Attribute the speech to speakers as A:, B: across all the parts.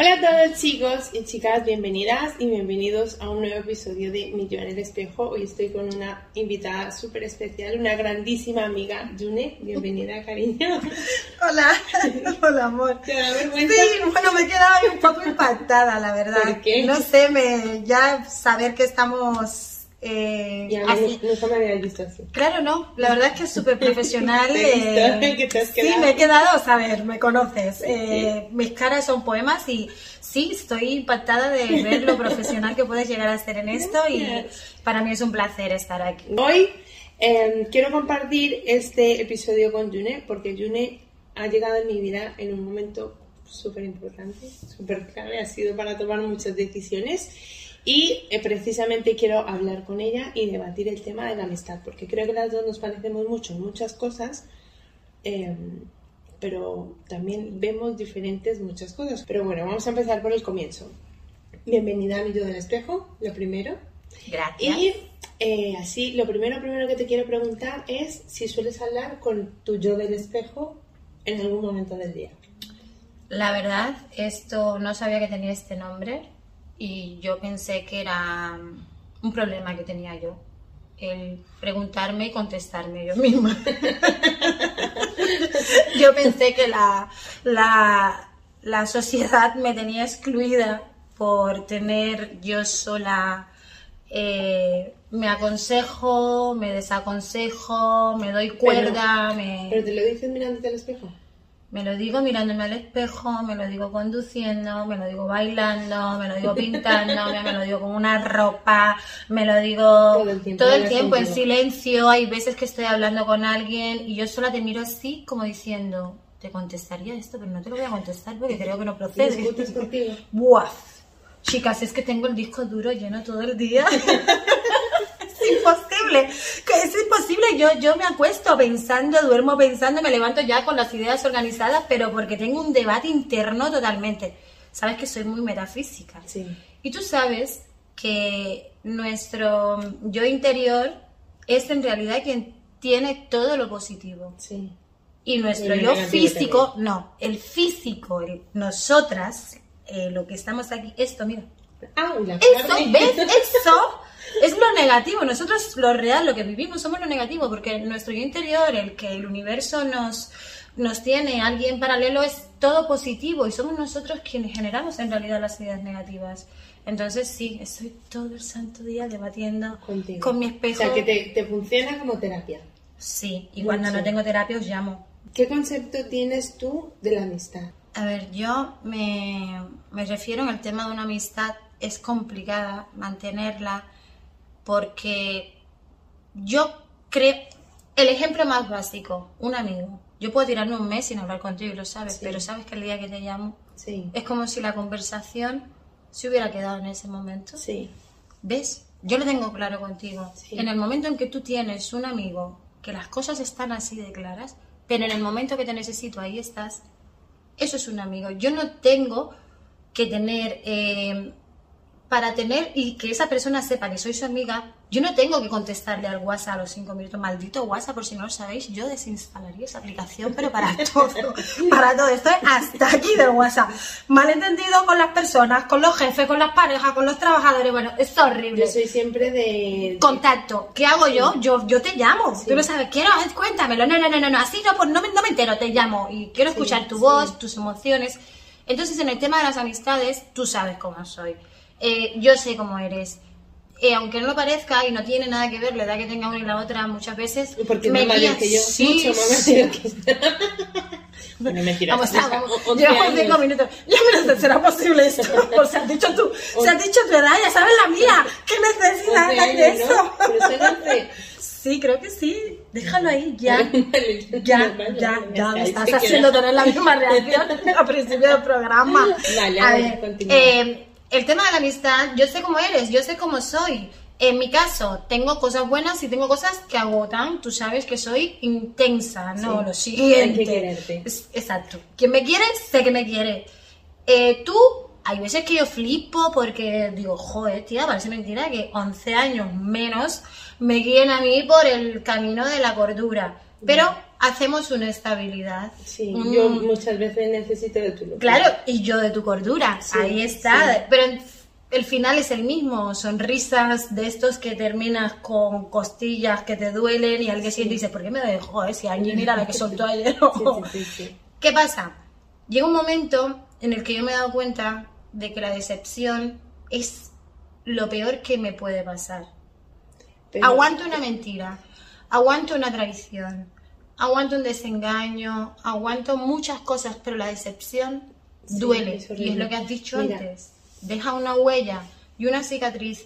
A: Hola a todos chicos y chicas, bienvenidas y bienvenidos a un nuevo episodio de Mi Yo en el Espejo. Hoy estoy con una invitada súper especial, una grandísima amiga, June. Bienvenida, cariño.
B: Hola, hola amor.
A: ¿Te da vergüenza?
B: Sí, bueno, me he quedado un poco impactada, la verdad.
A: ¿Por qué?
B: No sé, me, ya saber que estamos... eh,
A: Y a mí
B: así-
A: nunca me habías visto así.
B: Claro, no, la verdad es que es súper profesional. Eh,
A: que te has
B: sí, me he quedado, saber, me conoces. eh, mis caras son poemas y sí, estoy impactada de ver lo profesional que puedes llegar a ser en esto y para mí es un placer estar aquí.
A: Hoy eh, quiero compartir este episodio con June porque June ha llegado en mi vida en un momento súper importante, súper clave, ha sido para tomar muchas decisiones y eh, precisamente quiero hablar con ella y debatir el tema de la amistad porque creo que las dos nos parecemos mucho en muchas cosas. eh, pero también vemos diferentes muchas cosas. Pero bueno, vamos a empezar por el comienzo. Bienvenida a mi yo del espejo, lo primero.
B: Gracias.
A: Y eh, así, lo primero, primero que te quiero preguntar es si sueles hablar con tu yo del espejo en algún momento del día.
B: La verdad, esto no sabía que tenía este nombre y yo pensé que era un problema que tenía yo, el preguntarme y contestarme yo misma. yo pensé que la, la, la sociedad me tenía excluida por tener yo sola, eh, me aconsejo, me desaconsejo, me doy cuerda, me...
A: Pero te lo dices mirándote al espejo.
B: Me lo digo mirándome al espejo, me lo digo conduciendo, me lo digo bailando, me lo digo pintando, me, lo digo con una ropa, me lo digo
A: Todo el tiempo,
B: todo el
A: hablas
B: tiempo en silencio. Hay veces que estoy hablando con alguien y yo sola te miro así como diciendo, te contestaría esto, pero no te lo voy a contestar porque creo que no procede.
A: ¿Discutes contigo?
B: Buah. Chicas, es que tengo el disco duro lleno todo el día. es imposible. Que es imposible. Yo, yo me acuesto pensando, duermo pensando, me levanto ya con las ideas organizadas, pero porque tengo un debate interno totalmente. Sabes que soy muy metafísica.
A: Sí.
B: Y tú sabes que nuestro yo interior es en realidad quien tiene todo lo positivo.
A: Sí.
B: Y nuestro
A: Y
B: yo físico, no, el físico, el- nosotras, eh, lo que estamos aquí, esto, mira.
A: Ah, la
B: Eso. ¿ves? Eso es lo negativo. Nosotros, lo real, lo que vivimos, somos lo negativo, porque nuestro yo interior, el que el universo nos, nos tiene, alguien paralelo, es todo positivo y somos nosotros quienes generamos en realidad las ideas negativas. Entonces, sí, estoy todo el santo día debatiendo
A: Contigo.
B: con mi
A: O
B: espejo.
A: sea, que te, te funciona como terapia.
B: Sí, y cuando no tengo terapia os llamo.
A: ¿Qué concepto tienes tú de la amistad?
B: A ver, yo me, me refiero el tema de una amistad, es complicada mantenerla porque yo creo, el ejemplo más básico, un amigo. Yo puedo tirarme un mes sin hablar contigo y lo sabes,
A: Sí.
B: pero sabes que el día que te llamo
A: Sí.
B: es como si la conversación se hubiera quedado en ese momento.
A: Sí.
B: ¿Ves? Yo lo tengo claro contigo.
A: Sí.
B: En el momento en que tú tienes un amigo, que las cosas están así de claras, pero en el momento que te necesito, ahí estás, eso es un amigo. Yo no tengo que tener, eh, para tener y que esa persona sepa que soy su amiga, yo no tengo que contestarle al WhatsApp a los cinco minutos. Maldito WhatsApp, por si no lo sabéis, yo desinstalaría esa aplicación, pero para todo, para todo. Estoy hasta aquí del WhatsApp. Malentendido con las personas, con los jefes, con las parejas, con los trabajadores. Bueno, es horrible.
A: Yo soy siempre de...
B: Contacto. ¿Qué hago yo? Yo, yo te llamo.
A: Sí.
B: Tú lo sabes. Quiero, eh, cuéntamelo. No, no, no, no, no. Así no, pues no me, no me entero. Te llamo. Y quiero
A: Sí,
B: escuchar tu
A: sí.
B: voz, tus emociones. Entonces, en el tema de las amistades, tú sabes cómo soy. Eh, yo sé cómo eres. Eh, aunque no lo parezca y no tiene nada que ver la edad que tenga una y la otra, muchas veces.
A: Porque
B: me guías-
A: que yo.
B: Sí,
A: mucho más
B: sí.
A: mayor que Bueno, mentira.
B: Vamos a, vamos.
A: Once
B: Llevamos cinco minutos. Ya me lo será posible esto. Pues se has dicho tú, se has dicho tu edad, ya sabes la mía. ¿Qué necesidad hay de eso?
A: ¿no? Pero once.
B: Sí, creo que sí. Déjalo ahí, ya. Ya, ya, ya, me estás haciendo tener la misma reacción al principio del programa.
A: Vale,
B: a
A: a ver,
B: ver, eh, el tema de la amistad, yo sé cómo eres, yo sé cómo soy. En mi caso, tengo cosas buenas y tengo cosas que agotan. Tú sabes que soy intensa, ¿no?
A: Sí,
B: Lo siguiente.
A: quererte.
B: Exacto. Quien me quiere, sé que me quiere. Eh, tú, hay veces que yo flipo porque digo, joder, tía, parece mentira que 11 años menos me guíen a mí por el camino de la cordura. Pero hacemos una estabilidad.
A: Sí, yo muchas veces necesito de tu locura.
B: Claro, y yo de tu cordura.
A: Sí,
B: Ahí está.
A: sí.
B: Pero en- el final es el mismo. Sonrisas de estos que terminas con costillas que te duelen y alguien y dice, ¿por qué me dejó? Eh? Si Angie mira la que soltó ayer.
A: Sí, sí, sí, sí.
B: ¿Qué pasa? Llega un momento en el que yo me he dado cuenta de que la decepción es lo peor que me puede pasar.
A: Pero-
B: Aguanto una mentira, aguanto una traición, aguanto un desengaño, aguanto muchas cosas, pero la decepción
A: Sí,
B: duele.
A: es
B: y es lo que has dicho
A: Mira.
B: antes. Deja una huella y una cicatriz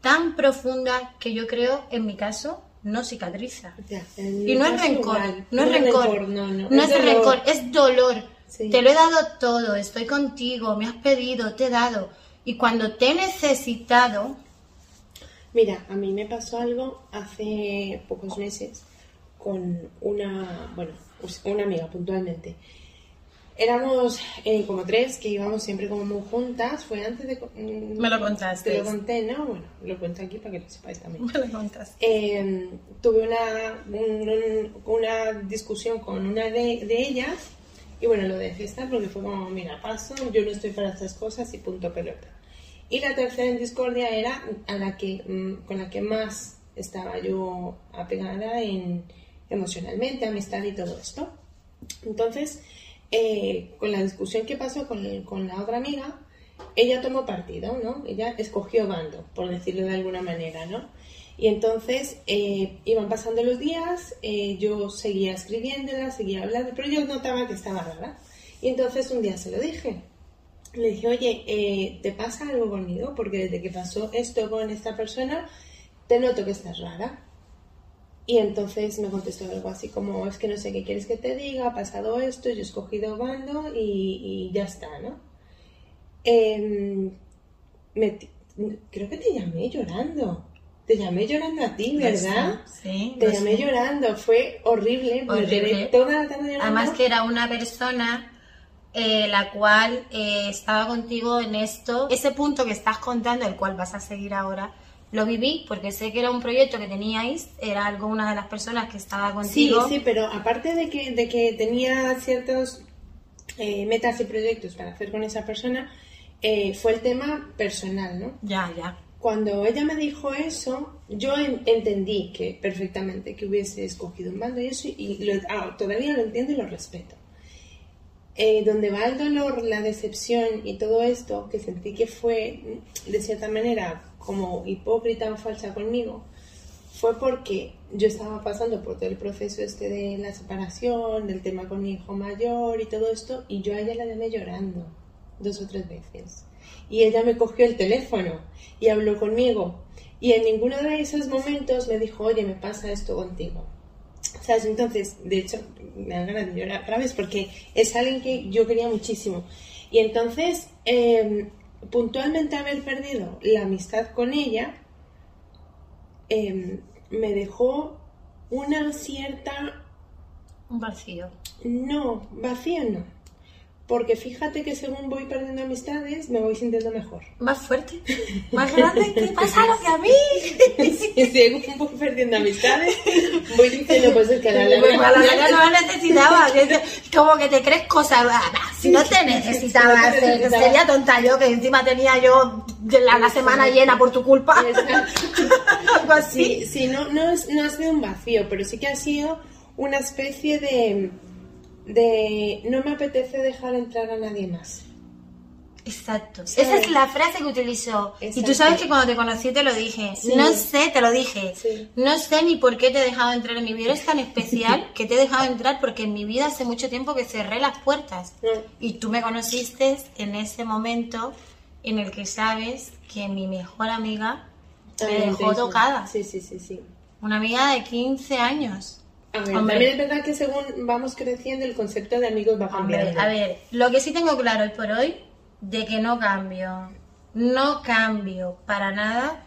B: tan profunda que yo creo, en mi caso, no cicatriza.
A: Ya,
B: Y no es rencor,
A: igual.
B: no es rencor,
A: no, no.
B: no es rencor, es dolor.
A: Sí.
B: Te lo he dado todo, estoy contigo, me has pedido, te he dado. Y cuando te he necesitado,
A: Mira, a mí me pasó algo hace pocos meses con una, bueno, pues una amiga puntualmente. Éramos eh, como tres que íbamos siempre como muy juntas. Fue antes de... mm,
B: Me lo contaste.
A: Te lo conté, ¿no? Bueno, lo cuento aquí para que lo sepáis también.
B: me lo contaste.
A: Eh, tuve una, un- un- una discusión con una de, de ellas y bueno, lo dejé estar porque fue como, mira, paso, yo no estoy para estas cosas y punto pelota. Y la tercera en discordia era a la que, mm, con la que más estaba yo apegada en, emocionalmente, amistad y todo esto. Entonces, eh, con la discusión que pasó con, con la otra amiga, ella tomó partido, ¿no? Ella escogió bando, por decirlo de alguna manera, ¿no? Y entonces eh, iban pasando los días, eh, yo seguía escribiéndola, seguía hablando, pero yo notaba que estaba rara. Y entonces un día se lo dije. Le dije, oye, ¿te pasa algo conmigo? Porque desde que pasó esto con esta persona, te noto que estás rara. Y entonces me contestó algo así como, es que no sé qué quieres que te diga, ha pasado esto, yo he escogido bando y, y ya está, ¿no? Em, me creo que te llamé llorando. Te llamé llorando a ti, ¿verdad?
B: Sí,
A: Te llamé
B: sé.
A: llorando, fue horrible. Me
B: Horrible.
A: quedé toda la tarde llorando.
B: Además que era una persona eh, la cual eh, estaba contigo en esto. Ese punto que estás contando, el cual vas a seguir ahora, lo viví porque sé que era un proyecto que teníais, era algo una de las personas que estaba
A: Sí,
B: contigo.
A: sí, pero aparte de que, de que tenía ciertos eh, metas y proyectos para hacer con esa persona, eh, fue el tema personal, ¿no?
B: Ya, ya.
A: Cuando ella me dijo eso, yo en- entendí que perfectamente que hubiese escogido un bando y eso, y lo- ah, todavía lo entiendo y lo respeto. Eh, donde va el dolor, la decepción y todo esto, que sentí que fue de cierta manera como hipócrita o falsa conmigo, fue porque yo estaba pasando por todo el proceso este de la separación, del tema con mi hijo mayor y todo esto, y yo a ella la llamé llorando dos o tres veces. Y ella me cogió el teléfono y habló conmigo. Y en ninguno de esos momentos me dijo, oye, me pasa esto contigo. ¿Sabes? Entonces, de hecho, me dan ganas de llorar vez porque es alguien que yo quería muchísimo. Y entonces, eh, puntualmente haber perdido la amistad con ella, eh, me dejó una cierta
B: Un vacío.
A: no, vacío no. Porque fíjate que según voy perdiendo amistades, me voy sintiendo mejor.
B: Más fuerte, más grande, ¿qué pasa lo que a mí?
A: Y según voy perdiendo amistades, voy diciendo, pues es que a la larga-
B: Pues no la necesitaba. Como que te crees cosas. ah, Si no te necesitaba,
A: Si no te
B: hacer,
A: necesitaba.
B: sería tonta yo que encima tenía yo la, la semana llena por tu culpa. Algo así.
A: Sí, sí, no, no, no ha sido un vacío, pero sí que ha sido una especie de, de no me apetece dejar entrar a nadie más.
B: Exacto.
A: Sí.
B: Esa es la frase que utilizó. Y tú
A: Exacto.
B: sabes que cuando te conocí te lo dije.
A: Sí.
B: No sé, te lo dije.
A: Sí.
B: No sé ni por qué te he dejado entrar en mi vida. Eres tan especial que te he dejado entrar porque en mi vida hace mucho tiempo que cerré las puertas. Y tú me conociste en ese momento en el que sabes que mi mejor amiga me dejó tocada.
A: Sí, sí, sí, sí.
B: Una amiga de 15 años.
A: A ver,
B: Hombre.
A: también es verdad que según vamos creciendo, el concepto de amigos va
B: Hombre,
A: cambiando.
B: a ver, lo que sí tengo claro hoy por hoy, de que no cambio, no cambio para nada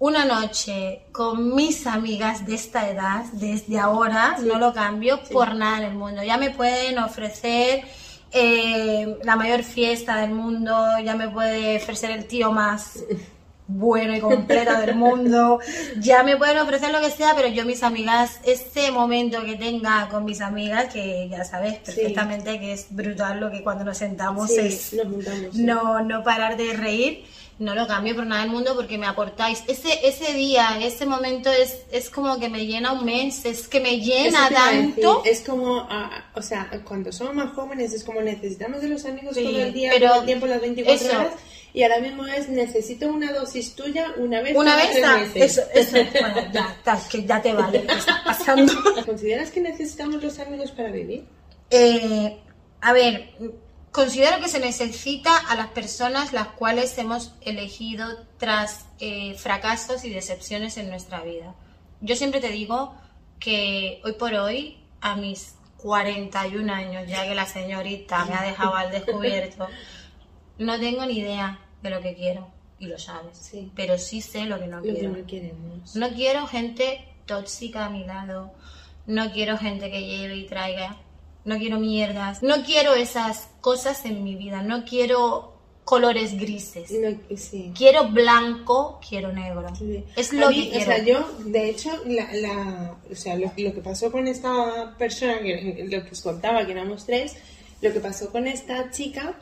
B: una noche con mis amigas de esta edad, desde ahora, no lo cambio por nada en el mundo. Ya me pueden ofrecer eh, la mayor fiesta del mundo, ya me puede ofrecer el tío más bueno y completa del mundo. Ya me pueden ofrecer lo que sea, pero yo mis amigas, ese momento que tenga con mis amigas, que ya sabes perfectamente que es brutal lo que cuando nos sentamos
A: Sí,
B: es
A: nos juntamos, sí.
B: no, no parar de reír. No lo cambio por nada del mundo porque me aportáis. Ese, ese día, ese momento es, es como que me llena un mes, es que me llena tanto.
A: es como, ah, o sea, cuando somos más jóvenes es como necesitamos de los amigos todo el día,
B: pero
A: todo el tiempo, las 24
B: eso.
A: horas. Y ahora mismo es necesito una dosis tuya una vez
B: Una vez
A: tres
B: está,
A: meses.
B: eso, eso, bueno, ya, que ya te vale, ¿qué está pasando?
A: ¿Consideras que necesitamos los amigos para vivir?
B: Eh, a ver, considero que se necesita a las personas las cuales hemos elegido tras eh, fracasos y decepciones en nuestra vida. Yo siempre te digo que hoy por hoy, a mis 41 años, ya que la señorita me ha dejado al descubierto, no tengo ni idea de lo que quiero, y lo sabes,
A: Sí.
B: pero sí sé lo que no
A: Lo que
B: quiero.
A: no queremos.
B: No quiero gente tóxica a mi lado. No quiero gente que lleve y traiga. No quiero mierdas. No quiero esas cosas en mi vida. No quiero colores grises.
A: No, sí.
B: Quiero blanco, quiero negro.
A: Sí.
B: Es lo
A: mí,
B: que quiero.
A: O sea, yo, de hecho, la, la- o sea, lo, lo que pasó con esta persona, que, lo que os contaba, que éramos tres, lo que pasó con esta chica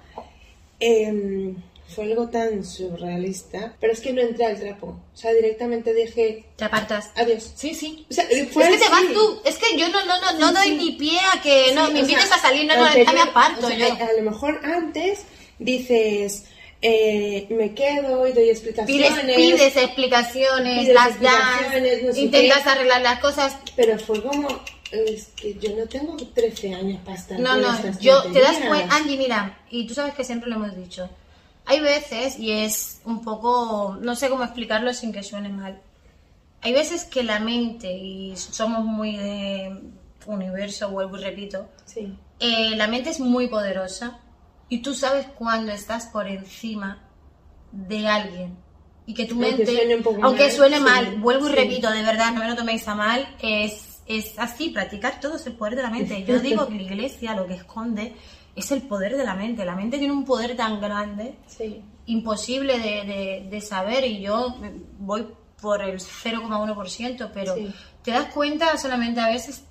A: em, fue algo tan surrealista, pero es que no entré al trapo. O sea, directamente dije,
B: Te apartas.
A: adiós.
B: Sí, sí.
A: O sea, fue
B: es que te
A: así.
B: vas tú. Es que yo no, no, no, no doy ni pie a que no me invites
A: sea,
B: a salir. No, no,
A: anterior-
B: ya me aparto
A: o sea,
B: yo.
A: A, a lo mejor antes dices, eh, me quedo y doy explicaciones.
B: Pides, pides explicaciones,
A: Pides
B: las das,
A: explicaciones, no sé
B: intentas
A: qué.
B: arreglar las cosas,
A: Pero fue como, es que yo no tengo 13 años para estar
B: No, no, yo te das cuenta, Angie, mira, y tú sabes que siempre lo hemos dicho. Hay veces, y es un poco, no sé cómo explicarlo sin que suene mal. Hay veces que la mente, y somos muy de universo, vuelvo y repito,
A: Sí.
B: eh, la mente es muy poderosa y tú sabes cuando estás por encima de alguien y que tu
A: Aunque
B: mente,
A: suene
B: aunque
A: mal,
B: suene
A: sí,
B: mal, vuelvo y
A: sí.
B: repito, de verdad, no me lo toméis a mal, es, es así, practicar todo es el poder de la mente. Yo digo que la iglesia lo que esconde es el poder de la mente. La mente tiene un poder tan grande
A: Sí.
B: imposible de, de- de saber y yo voy por el 0,1%, pero
A: Sí.
B: te das cuenta solamente a veces,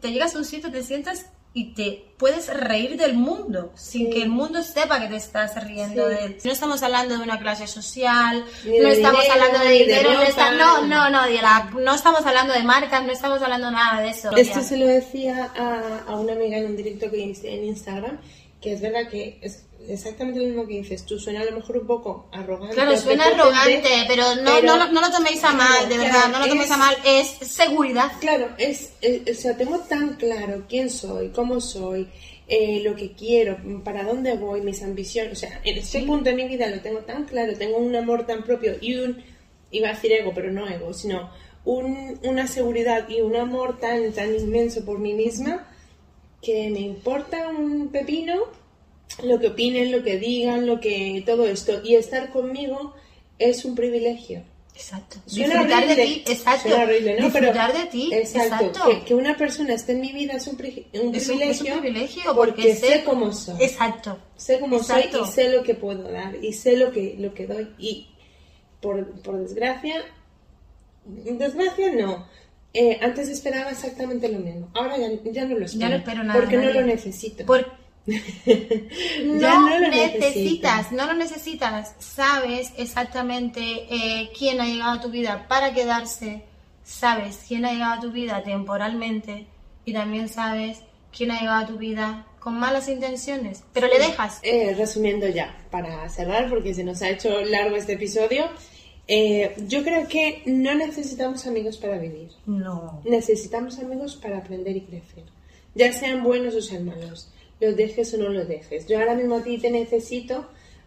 B: te llegas a un sitio, te sientas y te puedes reír del mundo sin
A: Sí.
B: que el mundo sepa que te estás riendo
A: Sí.
B: de él. No estamos hablando de una clase social, no estamos
A: dinero,
B: hablando de dinero, no, está- no, no, no, de la- no estamos hablando de marcas, no estamos hablando nada de eso.
A: Esto se lo decía a, a una amiga en un directo que hice en Instagram, que es verdad que es exactamente lo mismo que dices tú. Suena a lo mejor un poco arrogante.
B: Claro, suena arrogante, pero no,
A: pero-
B: no, lo- no lo toméis a mal,
A: Claro,
B: de
A: claro,
B: verdad, no lo toméis
A: es-
B: a mal, es seguridad.
A: Claro, es, es- o sea, tengo tan claro quién soy, cómo soy, eh, lo que quiero, para dónde voy, mis ambiciones. O sea, en este punto de mi vida lo tengo tan claro, tengo un amor tan propio y un, iba a decir ego, pero no ego, sino un- una seguridad y un amor tan, tan inmenso por mí misma que me importa un pepino lo que opinen, lo que digan, lo que todo esto. Y estar conmigo es un privilegio.
B: Exacto.
A: Suena
B: disfrutar de
A: horrible,
B: ti, exacto.
A: suena horrible, ¿no?
B: Disfrutar
A: Pero-
B: de ti,
A: exacto,
B: exacto.
A: Que, que una persona esté en mi vida es un, pri- un
B: Es
A: privilegio.
B: es un privilegio
A: porque,
B: porque,
A: sé cómo soy.
B: Exacto.
A: Sé cómo
B: Exacto.
A: soy y sé lo que puedo dar y sé lo que, lo que doy. Y por, por desgracia, desgracia no. Eh, antes esperaba exactamente lo mismo. Ahora ya, ya no lo espero.
B: Ya no espero nada,
A: Porque no lo necesito.
B: Por-
A: Ya
B: no,
A: no lo
B: necesitas, no lo necesitas. Sabes exactamente eh, quién ha llegado a tu vida para quedarse. Sabes quién ha llegado a tu vida temporalmente. Y también sabes quién ha llegado a tu vida con malas intenciones. Pero le dejas.
A: Eh, resumiendo ya, para cerrar, porque se nos ha hecho largo este episodio, eh, yo creo que no necesitamos amigos para vivir.
B: No.
A: Necesitamos amigos para aprender y crecer. Ya sean buenos o sean malos. Los dejes o no los dejes. Yo ahora mismo a ti te necesito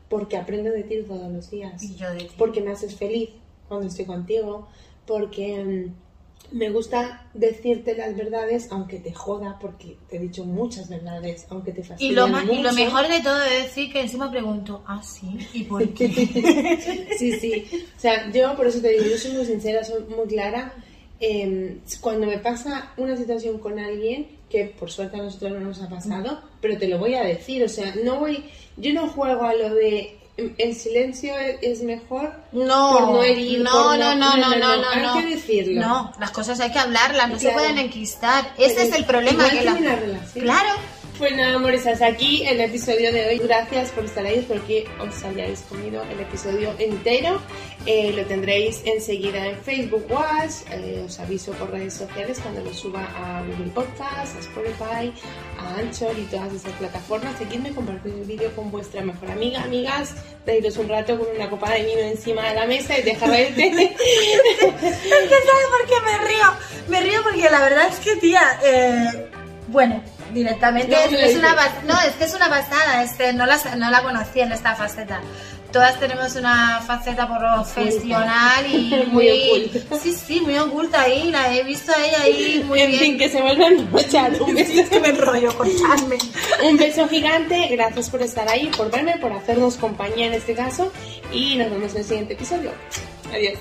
A: porque aprendo de ti todos los días.
B: Y yo de ti.
A: Porque me haces feliz cuando estoy contigo. Porque mm, me gusta decirte las verdades aunque te joda. Porque te he dicho muchas verdades aunque te
B: Y
A: fastidien
B: lo, y lo mejor de todo es decir que encima pregunto, ah, sí, ¿y por qué?
A: Sí, sí. O sea, yo por eso te digo, yo soy muy sincera, soy muy clara. Eh, cuando me pasa una situación con alguien, que por suerte a nosotros no nos ha pasado, pero te lo voy a decir, o sea, no voy, yo no juego a lo de el silencio es, mejor
B: No,
A: por no herir,
B: no,
A: por
B: no, no, no, no, no,
A: hay que decirlo.
B: No, las cosas hay que hablarlas, no se pueden enquistar. Ese es el problema. Que
A: que
B: la...
A: en una relación.
B: Claro,
A: Pues nada, amores, hasta aquí el episodio de hoy. Gracias por estar ahí, espero que os hayáis comido el episodio entero. Eh, lo tendréis enseguida en Facebook Watch. Eh, os aviso por redes sociales cuando lo suba a Google Podcast, a Spotify, a Anchor y todas esas plataformas. Seguidme, compartid el vídeo con vuestra mejor amiga, amigas. Reíros un rato con una copa de vino encima de la mesa y dejar reírte.
B: Es que ¿sabes por qué me río? Me río porque la verdad es que, tía, eh, bueno, directamente
A: No,
B: es,
A: lo
B: es una no, es que es una pasada, este, no, la, no la conocía en esta faceta. Todas tenemos una faceta profesional y
A: Muy
B: muy,
A: oculta.
B: sí, sí, muy oculta ahí, la he visto a ella ahí muy
A: en
B: bien.
A: fin, que se vuelvan a echar un beso.
B: Es que me enrollo con.
A: Un beso gigante, gracias por estar ahí, por verme, por hacernos compañía en este caso y nos vemos en el siguiente episodio. Adiós.